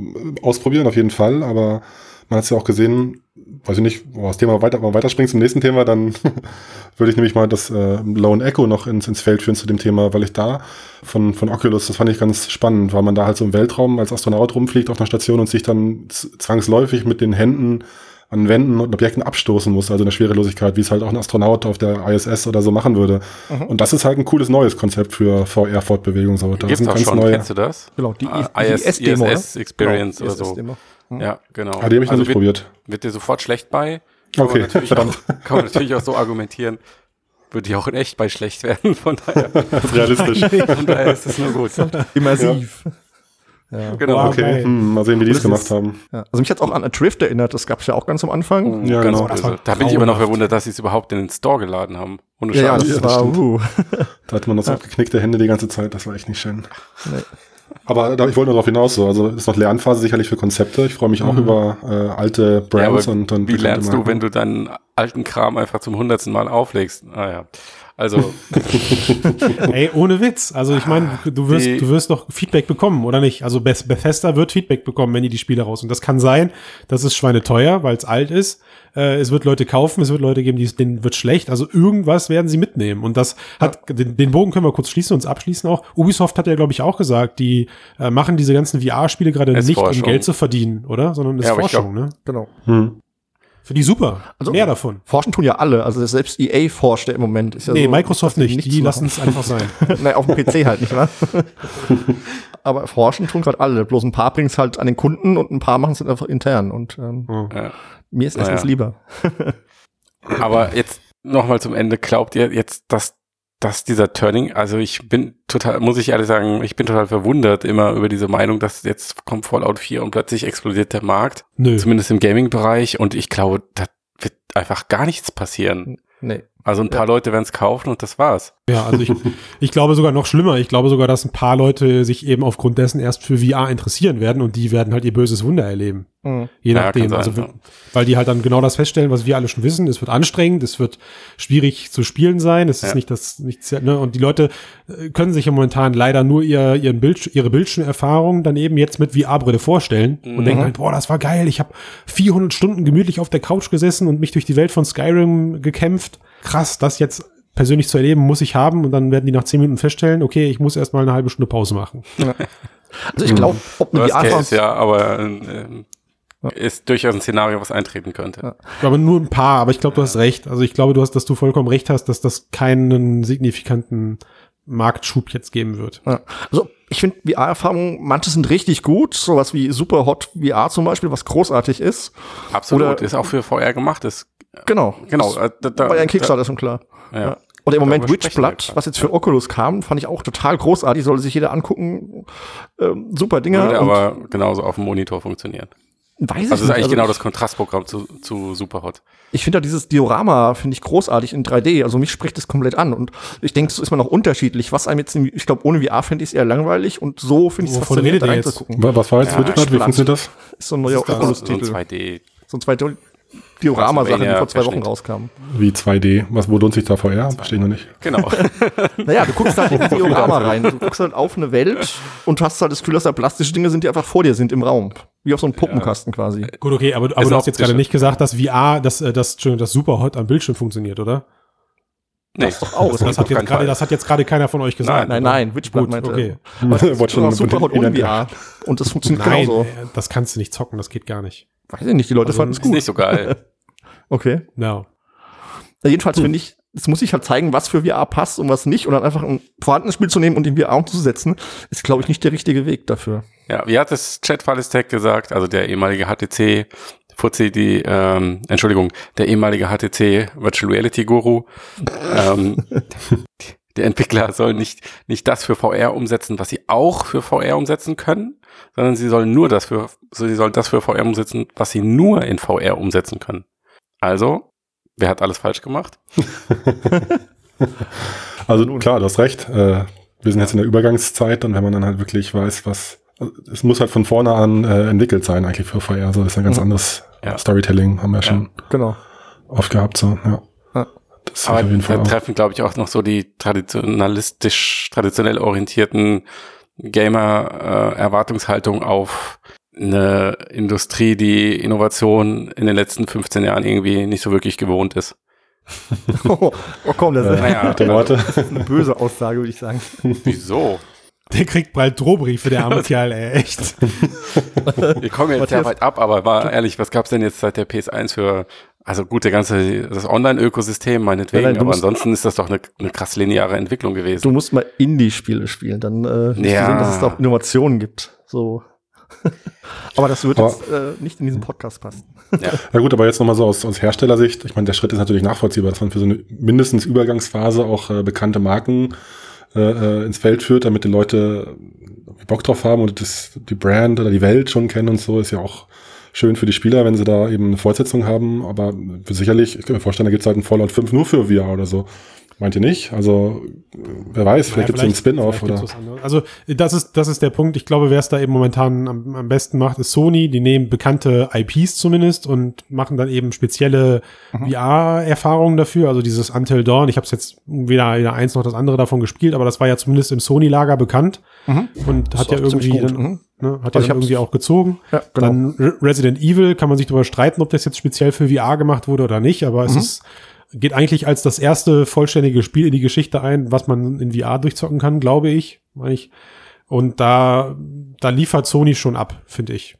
ausprobieren auf jeden Fall, aber man hat es ja auch gesehen, weiß ich nicht, wo das Thema weiter, weiter springt zum nächsten Thema, dann <laughs> würde ich nämlich mal das äh, Lone Echo noch ins, ins Feld führen zu dem Thema, weil ich da von, von Oculus, das fand ich ganz spannend, weil man da halt so im Weltraum als Astronaut rumfliegt auf einer Station und sich dann zwangsläufig mit den Händen an Wänden und Objekten abstoßen muss, also eine Schwerelosigkeit, wie es halt auch ein Astronaut auf der ISS oder so machen würde. Mhm. Und das ist halt ein cooles neues Konzept für VR-Fortbewegung. So. Da sind auch ganz schon, neue. kennst du das? Genau, die, ah, IS-Demo, IS Experience genau, oder so. Mhm. Ja, genau. Ah, die habe ich also noch nicht wird, probiert. Wird dir sofort schlecht bei? Kann okay, man verdammt. Auch, kann man natürlich auch so argumentieren. Würde ja auch in echt bei schlecht werden, von daher. <laughs> realistisch. von daher ist es nur gut. Immersiv. Ja. Ja. Genau, okay. Hm, mal sehen, wie die es gemacht haben. Ja. Also mich hat auch an Adrift erinnert, das gab es ja auch ganz am Anfang. Mhm, ja, ganz genau. Also, da bin ich immer noch verwundert, dass sie es überhaupt in den Store geladen haben. Ohne ja, ja, das, war, uh. <laughs> Da hat man noch so abgeknickte Hände die ganze Zeit, das war echt nicht schön. Nee. Aber da, ich wollte nur darauf hinaus, so. also ist noch Lernphase sicherlich für Konzepte. Ich freue mich auch mhm. über äh, alte Brands ja, und, und Wie lernst du, wenn du deinen alten Kram einfach zum hundertsten Mal auflegst? Ah ja. Also. <laughs> Ey, ohne Witz. Also ich meine, du wirst, du wirst doch Feedback bekommen, oder nicht? Also Bethesda wird Feedback bekommen, wenn die die Spiele raus. Und das kann sein, das ist schweineteuer, weil es alt ist. Äh, es wird Leute kaufen, es wird Leute geben, die denen wird schlecht. Also irgendwas werden sie mitnehmen. Und das hat, den, den Bogen können wir kurz schließen, uns abschließen auch. Ubisoft hat ja, glaube ich, auch gesagt, die äh, machen diese ganzen VR-Spiele gerade nicht, Forschung. um Geld zu verdienen, oder? Sondern es ja, ist Forschung, glaub, ne? Genau. Hm. Für die super. Also, Mehr davon. Forschen tun ja alle. Also selbst EA forscht ja im Moment. Ist ja nee, so, Microsoft nicht. Die lassen es einfach sein. <laughs> Nein, auf dem PC halt nicht, wa? <laughs> Aber forschen tun gerade alle. Bloß ein paar bringen es halt an den Kunden und ein paar machen es einfach intern. Und ähm, ja. Mir ist es lieber. <laughs> Aber jetzt nochmal zum Ende. Glaubt ihr jetzt, dass dass dieser Turning, also ich bin total, muss ich ehrlich sagen, ich bin total verwundert immer über diese Meinung, dass jetzt kommt Fallout 4 und plötzlich explodiert der Markt. Nö. Zumindest im Gaming-Bereich. Und ich glaube, da wird einfach gar nichts passieren. Nee. Also ein paar ja. Leute werden es kaufen und das war's. Ja, also ich, <laughs> ich glaube sogar noch schlimmer. Ich glaube sogar, dass ein paar Leute sich eben aufgrund dessen erst für VR interessieren werden und die werden halt ihr böses Wunder erleben. Mhm. Je nachdem. Ja, also, ja. Weil die halt dann genau das feststellen, was wir alle schon wissen. Es wird anstrengend, es wird schwierig zu spielen sein. Es ist nicht das, nichts, ne? Und die Leute äh, können sich ja momentan leider nur ihr, ihren Bild, ihre Bildschirmerfahrung dann eben jetzt mit VR-Brille vorstellen mhm. und denken halt, boah, das war geil. Ich habe 400 Stunden gemütlich auf der Couch gesessen und mich durch die Welt von Skyrim gekämpft krass, das jetzt persönlich zu erleben, muss ich haben und dann werden die nach zehn Minuten feststellen, okay, ich muss erstmal eine halbe Stunde Pause machen. Also ich glaube, ob eine VR Case, ja, aber äh, ist durchaus ein Szenario, was eintreten könnte. Ja. Aber nur ein paar, aber ich glaube, du hast recht. Also ich glaube, du hast, dass du vollkommen recht hast, dass das keinen signifikanten Marktschub jetzt geben wird. Ja. Also ich finde VR-Erfahrungen, manche sind richtig gut, sowas wie Super Hot VR zum Beispiel, was großartig ist. Absolut, Oder, ist auch für VR gemacht. Ist, genau. Genau. Äh, da, da, war ja ein Kickstarter schon klar. Ja. ja. Oder im Moment Witchblood, was jetzt für Oculus kam, fand ich auch total großartig, sollte sich jeder angucken. Ähm, super Dinger. Würde aber genauso auf dem Monitor funktionieren. Weiß ich also ist eigentlich also genau das Kontrastprogramm zu, zu Superhot. Ich finde ja dieses Diorama, finde ich großartig in 3D. Also mich spricht es komplett an. Und ich denke, so ist man auch unterschiedlich. Was einem jetzt, ich glaube, ohne VR finde ich es eher langweilig und so finde ich es faszinierend reinzugucken. Was war jetzt ja, Witchblood? Wie funktioniert das? Ist so ein neuer Oculus-Titel. So ein 2D. So ein 2D. Diorama-Sache, die vor zwei Wochen rauskam. Wie 2D? Was, wo lohnt sich da VR? Verstehe ich noch nicht. Genau. <laughs> naja, du guckst halt in ein <laughs> Diorama rein. Du guckst halt auf eine Welt und hast halt das Gefühl, dass da plastische Dinge sind, die einfach vor dir sind im Raum. Wie auf so einem Puppenkasten ja. quasi. Gut, okay, aber, aber du hast jetzt gerade nicht gesagt, dass VR, dass, äh, das, das Superhot am Bildschirm funktioniert, oder? Nee, das doch auch. Das, das, hat jetzt grade, das hat jetzt gerade keiner von euch gesagt. Nein, nein, nein, Witchblood meinte. Okay. <laughs> Watch Superhot ohne VR. Und das funktioniert nein, genauso. das kannst du nicht zocken, das geht gar nicht. Weiß ich nicht, die Leute also, fanden es gut. Ist nicht so geil. <laughs> Okay. No. Ja, jedenfalls hm. finde ich, es muss sich halt zeigen, was für VR passt und was nicht. Und dann einfach ein vorhandenes Spiel zu nehmen und in VR umzusetzen, ist, glaube ich, nicht der richtige Weg dafür. Ja, wie hat das Chat Tech gesagt, also der ehemalige HTC, Fuzzi, die, ähm, Entschuldigung, der ehemalige HTC Virtual Reality Guru, <laughs> ähm, die Entwickler sollen nicht, nicht das für VR umsetzen, was sie auch für VR umsetzen können, sondern sie sollen nur das für, sie sollen das für VR umsetzen, was sie nur in VR umsetzen können. Also, wer hat alles falsch gemacht? <laughs> also klar, du hast recht. Äh, wir sind jetzt in der Übergangszeit und wenn man dann halt wirklich weiß, was also, es muss halt von vorne an äh, entwickelt sein eigentlich für VR. Also das ist ein ganz mhm. anderes ja. Storytelling, haben wir ja schon genau. oft gehabt. So, ja. Das Aber auf jeden Fall treffen, glaube ich, auch noch so die traditionalistisch, traditionell orientierten Gamer-Erwartungshaltung äh, auf eine Industrie, die Innovation in den letzten 15 Jahren irgendwie nicht so wirklich gewohnt ist. <laughs> oh, oh komm, das, äh, naja, die Worte. das ist eine böse Aussage, würde ich sagen. <laughs> Wieso? Der kriegt bald Drohbriefe, der arme <laughs> Kerl, ey, echt. Wir kommen jetzt sehr weit ab, aber mal ehrlich, was gab's denn jetzt seit der PS1 für, also gut, der ganze, das Online-Ökosystem meinetwegen, nein, nein, aber ansonsten ist das doch eine, eine krass lineare Entwicklung gewesen. Du musst mal Indie-Spiele spielen, dann äh, ja. sehen, dass es da auch Innovationen gibt. So. <laughs> aber das wird aber, jetzt äh, nicht in diesen Podcast passen. Ja. <laughs> Na gut, aber jetzt nochmal so aus, aus Herstellersicht. Ich meine, der Schritt ist natürlich nachvollziehbar, dass man für so eine mindestens Übergangsphase auch äh, bekannte Marken äh, äh ins Feld führt, damit die Leute Bock drauf haben und das, die Brand oder die Welt schon kennen und so, ist ja auch schön für die Spieler, wenn sie da eben eine Fortsetzung haben. Aber sicherlich, ich kann mir vorstellen, da gibt es halt ein Fallout 5 nur für VR oder so. Meint ihr nicht? Also, wer weiß, vielleicht ja, gibt es einen Spin-off oder. Also, das ist, das ist der Punkt. Ich glaube, wer es da eben momentan am, am besten macht, ist Sony. Die nehmen bekannte IPs zumindest und machen dann eben spezielle mhm. VR-Erfahrungen dafür. Also dieses Until Dawn. Ich habe es jetzt weder, weder eins noch das andere davon gespielt, aber das war ja zumindest im Sony-Lager bekannt mhm. und das hat ja irgendwie, dann, mhm. Ne, hat also ja irgendwie auch gezogen. Ja, genau. Dann Resident Evil kann man sich darüber streiten, ob das jetzt speziell für VR gemacht wurde oder nicht, aber es mhm. ist geht eigentlich als das erste vollständige Spiel in die Geschichte ein, was man in VR durchzocken kann, glaube ich. ich. Und da, da liefert Sony schon ab, finde ich.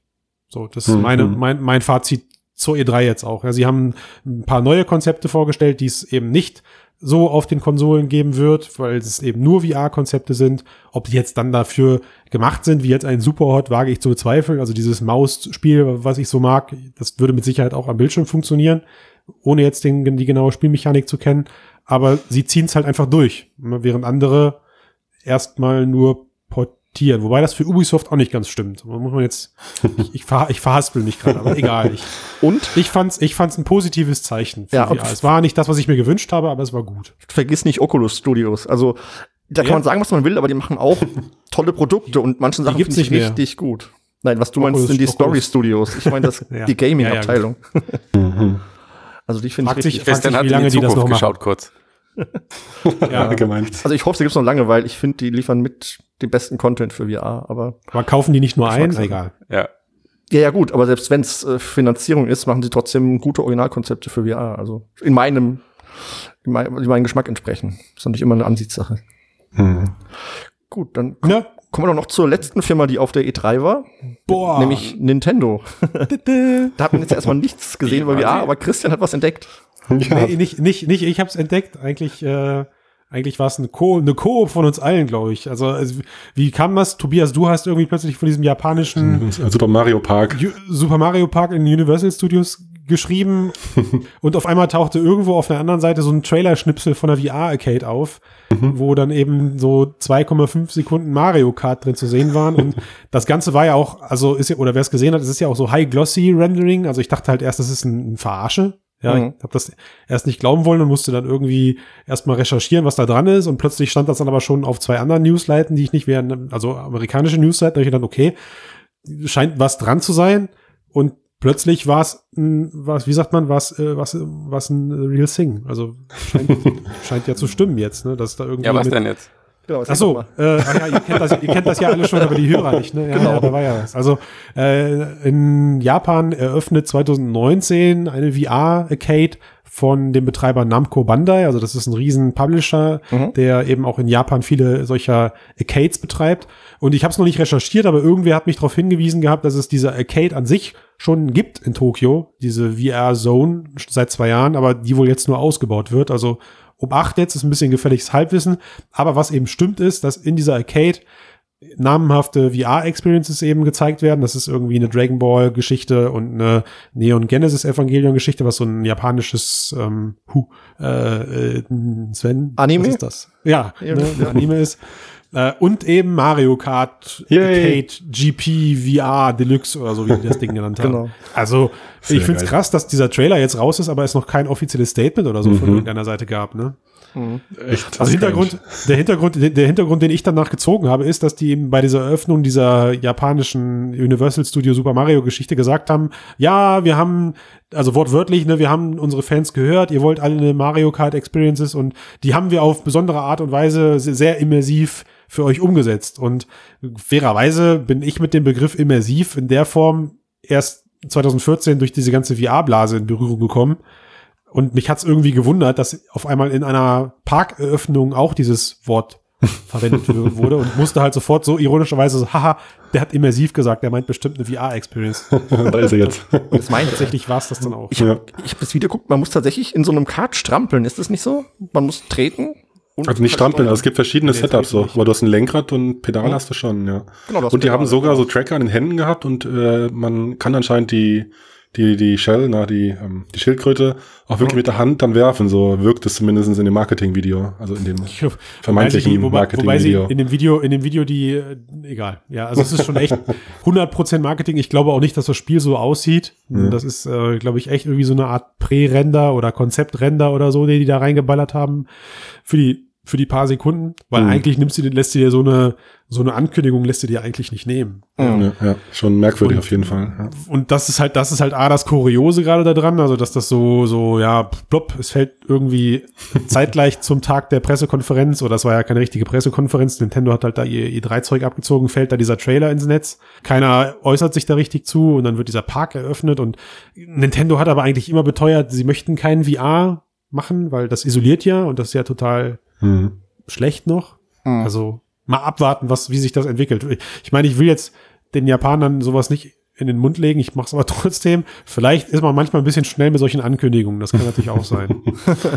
So, das ist mhm. meine, mein, mein Fazit zur E3 jetzt auch. Ja, sie haben ein paar neue Konzepte vorgestellt, die es eben nicht so auf den Konsolen geben wird, weil es eben nur VR-Konzepte sind. Ob die jetzt dann dafür gemacht sind, wie jetzt ein Superhot, wage ich zu bezweifeln. Also dieses Maus-Spiel, was ich so mag, das würde mit Sicherheit auch am Bildschirm funktionieren ohne jetzt den, die genaue Spielmechanik zu kennen. Aber sie ziehen es halt einfach durch, während andere erstmal nur portieren. Wobei das für Ubisoft auch nicht ganz stimmt. Da muss man jetzt, <laughs> ich, ich, ver, ich verhaspel mich gerade, aber egal. Ich, und? Ich fand's, ich fand's ein positives Zeichen. ja, VR. Es war nicht das, was ich mir gewünscht habe, aber es war gut. Vergiss nicht Oculus Studios. Also, da kann ja. man sagen, was man will, aber die machen auch <laughs> tolle Produkte und manche Sachen finde ich richtig gut. Nein, was du Oculus, meinst, sind die Oculus. Story Studios. Ich meine, das, <laughs> ja. die Gaming-Abteilung. Ja. Also die finde ich richtig. Sich, fragt sich, wie lange die, das noch geschaut kurz. Ja, <laughs> gemeint. Also ich hoffe, sie gibt's noch lange, weil ich finde, die liefern mit dem besten Content für VR. Aber, aber kaufen die nicht nur ein? Egal. Ja. Ja, ja, gut, aber selbst wenn es äh, Finanzierung ist, machen sie trotzdem gute Originalkonzepte für VR. Also in meinem, in, mein, in meinem Geschmack entsprechen. Das ist natürlich immer eine Ansichtssache. Mhm. Gut, dann ja, Kommen wir doch noch zur letzten Firma, die auf der E3 war. Boah. Nämlich Nintendo. <laughs> da hat man jetzt erstmal nichts gesehen über VR, aber Christian hat was entdeckt. Ja. Nee, nicht, nicht, nicht, ich hab's entdeckt. Eigentlich, äh, eigentlich war es eine Co eine Koop von uns allen, glaube ich. Also, also, wie kam das? Tobias, du hast irgendwie plötzlich von diesem japanischen <laughs> Super Mario Park. Super Mario Park in Universal Studios geschrieben <laughs> und auf einmal tauchte irgendwo auf der anderen Seite so ein Trailer-Schnipsel von der VR-Arcade auf, mhm. wo dann eben so 2,5 Sekunden Mario Kart drin zu sehen waren und <laughs> das Ganze war ja auch, also ist ja, oder wer es gesehen hat, es ist ja auch so High-Glossy-Rendering, also ich dachte halt erst, das ist ein, ein Verarsche, ja, mhm. ich habe das erst nicht glauben wollen und musste dann irgendwie erstmal recherchieren, was da dran ist. Und plötzlich stand das dann aber schon auf zwei anderen Newsleiten, die ich nicht während, also amerikanische Newsleiten, da ich dann, okay, scheint was dran zu sein. Und plötzlich war es, was, wie sagt man, was, äh, was, was ein Real Thing. Also scheint, <laughs> scheint ja zu stimmen jetzt, ne? Dass da irgendwie. Ja, was denn jetzt? Genau, Ach so, äh, ach ja, ihr, kennt das, ihr kennt das ja alle schon, aber die Hörer nicht, ne? Ja, genau. Ja, da war ja was. Also äh, in Japan eröffnet 2019 eine VR-Arcade von dem Betreiber Namco Bandai. Also das ist ein riesen Publisher, mhm. der eben auch in Japan viele solcher Arcades betreibt. Und ich habe es noch nicht recherchiert, aber irgendwer hat mich darauf hingewiesen gehabt, dass es diese Arcade an sich schon gibt in Tokio, diese VR-Zone seit zwei Jahren, aber die wohl jetzt nur ausgebaut wird. Also um acht jetzt ist ein bisschen gefälliges Halbwissen. Aber was eben stimmt ist, dass in dieser Arcade namenhafte VR-Experiences eben gezeigt werden. Das ist irgendwie eine Dragon Ball-Geschichte und eine Neon Genesis Evangelion-Geschichte, was so ein japanisches ähm, hu, äh, äh, Sven. Anime? Was ist das? Ja, ja ne, Anime ist. Äh, und eben Mario Kart. Arcade GP VR Deluxe oder so, wie die das Ding genannt <laughs> haben. Genau. Also, Sehr ich finde es krass, dass dieser Trailer jetzt raus ist, aber es noch kein offizielles Statement oder so mhm. von irgendeiner Seite gab, ne? Mhm. Echt? Also Hintergrund, der Hintergrund, der Hintergrund, den ich danach gezogen habe, ist, dass die eben bei dieser Eröffnung dieser japanischen Universal Studio Super Mario Geschichte gesagt haben, ja, wir haben, also wortwörtlich, ne, wir haben unsere Fans gehört, ihr wollt alle eine Mario Kart Experiences und die haben wir auf besondere Art und Weise sehr immersiv für euch umgesetzt. Und fairerweise bin ich mit dem Begriff immersiv in der Form erst 2014 durch diese ganze VR-Blase in Berührung gekommen. Und mich hat's irgendwie gewundert, dass auf einmal in einer Parkeröffnung auch dieses Wort <laughs> verwendet wurde und musste halt sofort so ironischerweise so, haha, der hat immersiv gesagt, der meint bestimmt eine VR-Experience. <laughs> da ist er jetzt. Und das meint tatsächlich war es das dann auch. Ich habe ja. hab das Video geguckt, man muss tatsächlich in so einem Kart strampeln, ist das nicht so? Man muss treten also nicht strampeln, also es gibt verschiedene nee, Setups so, aber du hast ein Lenkrad und Pedal ja. hast du schon, ja. Genau, und die haben sogar so Tracker in den Händen gehabt und äh, man kann anscheinend die die die Shell, na die ähm, die Schildkröte auch wirklich mhm. mit der Hand dann werfen, so wirkt es zumindest in dem Marketing-Video, also in dem vermeintlichen Marketing-Video. Wobei in dem Video in dem Video die äh, egal, ja, also es ist schon echt <laughs> 100% Marketing. Ich glaube auch nicht, dass das Spiel so aussieht. Ja. Das ist, äh, glaube ich, echt irgendwie so eine Art Prä-Render oder Konzept-Render oder so, die die da reingeballert haben für die für die paar Sekunden, weil mhm. eigentlich nimmst du, lässt du dir so eine, so eine Ankündigung lässt du dir eigentlich nicht nehmen. Mhm. Ja, ja, schon merkwürdig und, auf jeden Fall. Ja. Und das ist halt, das ist halt A, das Kuriose gerade da dran, also dass das so, so, ja, plopp, es fällt irgendwie <laughs> zeitgleich zum Tag der Pressekonferenz, oder das war ja keine richtige Pressekonferenz, Nintendo hat halt da ihr, ihr Dreizeug abgezogen, fällt da dieser Trailer ins Netz, keiner äußert sich da richtig zu und dann wird dieser Park eröffnet und Nintendo hat aber eigentlich immer beteuert, sie möchten keinen VR machen, weil das isoliert ja und das ist ja total hm. schlecht noch. Hm. Also mal abwarten, was, wie sich das entwickelt. Ich meine, ich will jetzt den Japanern sowas nicht in den Mund legen, ich mache es aber <laughs> trotzdem. Vielleicht ist man manchmal ein bisschen schnell mit solchen Ankündigungen, das kann natürlich auch sein.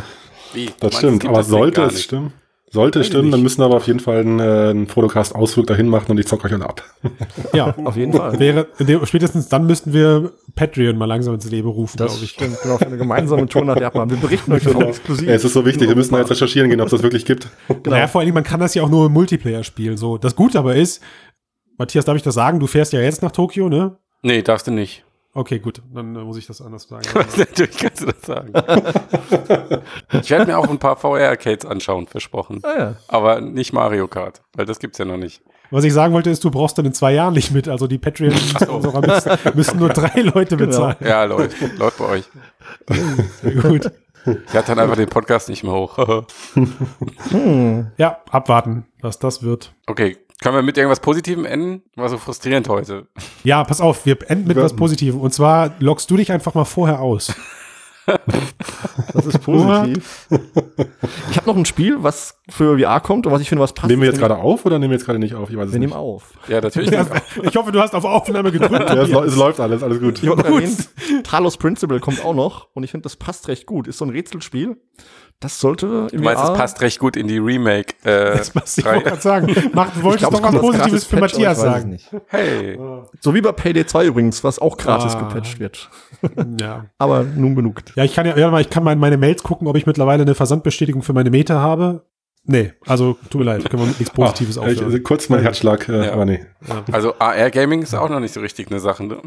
<laughs> Wie? Das stimmt, aber sollte es stimmen? Sollte es stimmen, dann müssen wir aber auf jeden Fall einen, äh, einen Fotocast-Ausflug dahin machen und ich zock euch dann ab. <laughs> Ja, auf jeden Fall. Wäre, spätestens dann müssten wir Patreon mal langsam ins Leben rufen, glaube ich. Stimmt, genau, für eine gemeinsame Tour nach Japan. Wir berichten euch genau. exklusiv. Ja, es ist so wichtig, wir müssen jetzt recherchieren gehen, ob es das wirklich gibt. Genau. <laughs> Naja, vor allem, man kann das ja auch nur im Multiplayer spielen. So. Das Gute aber ist, Matthias, darf ich das sagen? Du fährst ja jetzt nach Tokio, ne? Nee, darfst du nicht. Okay, gut, dann äh, muss ich das anders sagen. <laughs> Natürlich kannst du das sagen. <laughs> ich werde mir auch ein paar VR-Arcades anschauen, versprochen. Ah, ja. Aber nicht Mario Kart, weil das gibt's ja noch nicht. Was ich sagen wollte, ist, du brauchst dann in zwei Jahren nicht mit. Also die Patreon-User müssen, müssen nur drei Leute genau. bezahlen. Genau. Ja, läuft. Läuft bei euch. Sehr <laughs> gut. Ich hatte dann einfach den Podcast nicht mehr hoch. hm. Ja, abwarten, was das wird. Okay, können wir mit irgendwas Positivem enden? War so frustrierend heute. Ja, pass auf, wir enden mit was Positivem. Und zwar loggst du dich einfach mal vorher aus. <laughs> Das ist positiv. ich habe noch ein Spiel, was für VR kommt und was ich finde, was passt. Nehmen wir jetzt gerade auf oder nehmen wir jetzt gerade nicht auf? Ich weiß es Wir nicht. nehmen auf. Ja, natürlich. Ja, <laughs> ich hoffe, du hast auf Aufnahme gedrückt. Ja, es, es läuft alles, alles gut. Ich noch <laughs> erwähnen, Talos Principle kommt auch noch und ich finde, das passt recht gut. Ist so ein Rätselspiel. Das sollte im Du meinst, es passt recht gut in die Remake. Äh, <laughs> Das was ich wollte gerade sagen. Mach, du wolltest glaub, doch was Positives für Patch, Matthias sagen. Hey. So wie bei Payday 2 übrigens, was auch gratis Ah. gepatcht wird. <laughs> Ja. Aber nun genug. Ja, ich kann ja, ja, mal, ich kann mal in meine Mails gucken, ob ich mittlerweile eine Versandbestätigung für meine Meta habe. Nee, also tut mir leid, können wir nichts Positives Ah, ich, aufhören. kurz mein Herzschlag, äh, Ja. aber nee. Also AR-Gaming ist auch noch nicht so richtig eine Sache. Ne?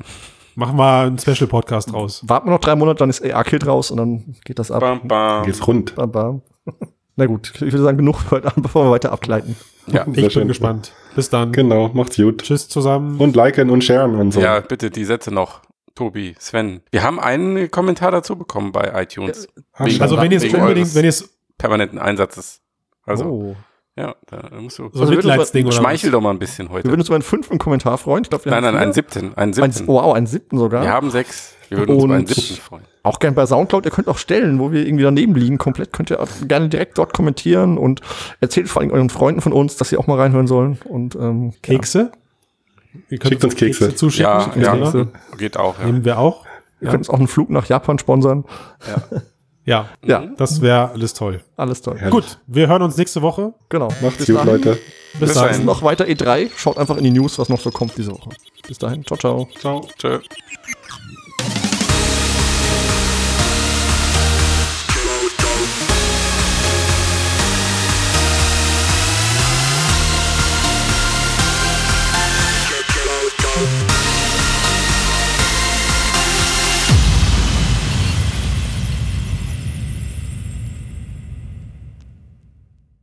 Machen wir einen Special-Podcast raus. Warten wir noch drei Monate, dann ist AR-Kit raus und dann geht das ab. Bam, bam. Geht's rund. Bam, bam. <laughs> Na gut, ich würde sagen, genug für heute Abend, bevor wir weiter abgleiten. Ja. Ich bin schön. gespannt. Bis dann. Genau, macht's gut. Tschüss zusammen. Und liken und sharen und so. ja, bitte die Sätze noch. Tobi, Sven. Wir haben einen Kommentar dazu bekommen bei iTunes. Wegen- schade. also wenn ihr es unbedingt, wenn ihr es permanenten Einsatzes. Also, oh. Ja, da musst du. so ein Also wir- Mitleidsding oder Schmeichel doch mal ein bisschen Wir heute. würden uns über einen fünften Kommentar freuen. Ich glaube, wir Nein, nein, einen siebten. Einen Ein, siebten. wow, einen siebten sogar. Wir haben sechs. Wir würden uns über einen siebten freuen. Auch gern bei Soundcloud. Ihr könnt auch Stellen, wo wir irgendwie daneben liegen, komplett. Könnt ihr auch gerne direkt dort kommentieren und erzählt vor allem euren Freunden von uns, dass sie auch mal reinhören sollen. Und ähm, Kekse? Ihr könnt Schickt uns Kekse. zuschicken. Ja, ja. Kekse. Geht auch, ja. Nehmen wir auch. Ja. Ihr könnt uns auch einen Flug nach Japan sponsern. Ja, <laughs> Ja, das wäre alles toll. alles toll. Herrlich. Gut, wir hören uns nächste Woche. Genau. Macht's Bis gut, dahin. Leute. Bis Bis dann. dahin. Noch weiter E3. Schaut einfach in die News, was noch so kommt diese Woche. Bis dahin. Ciao, ciao. Ciao. Tschö.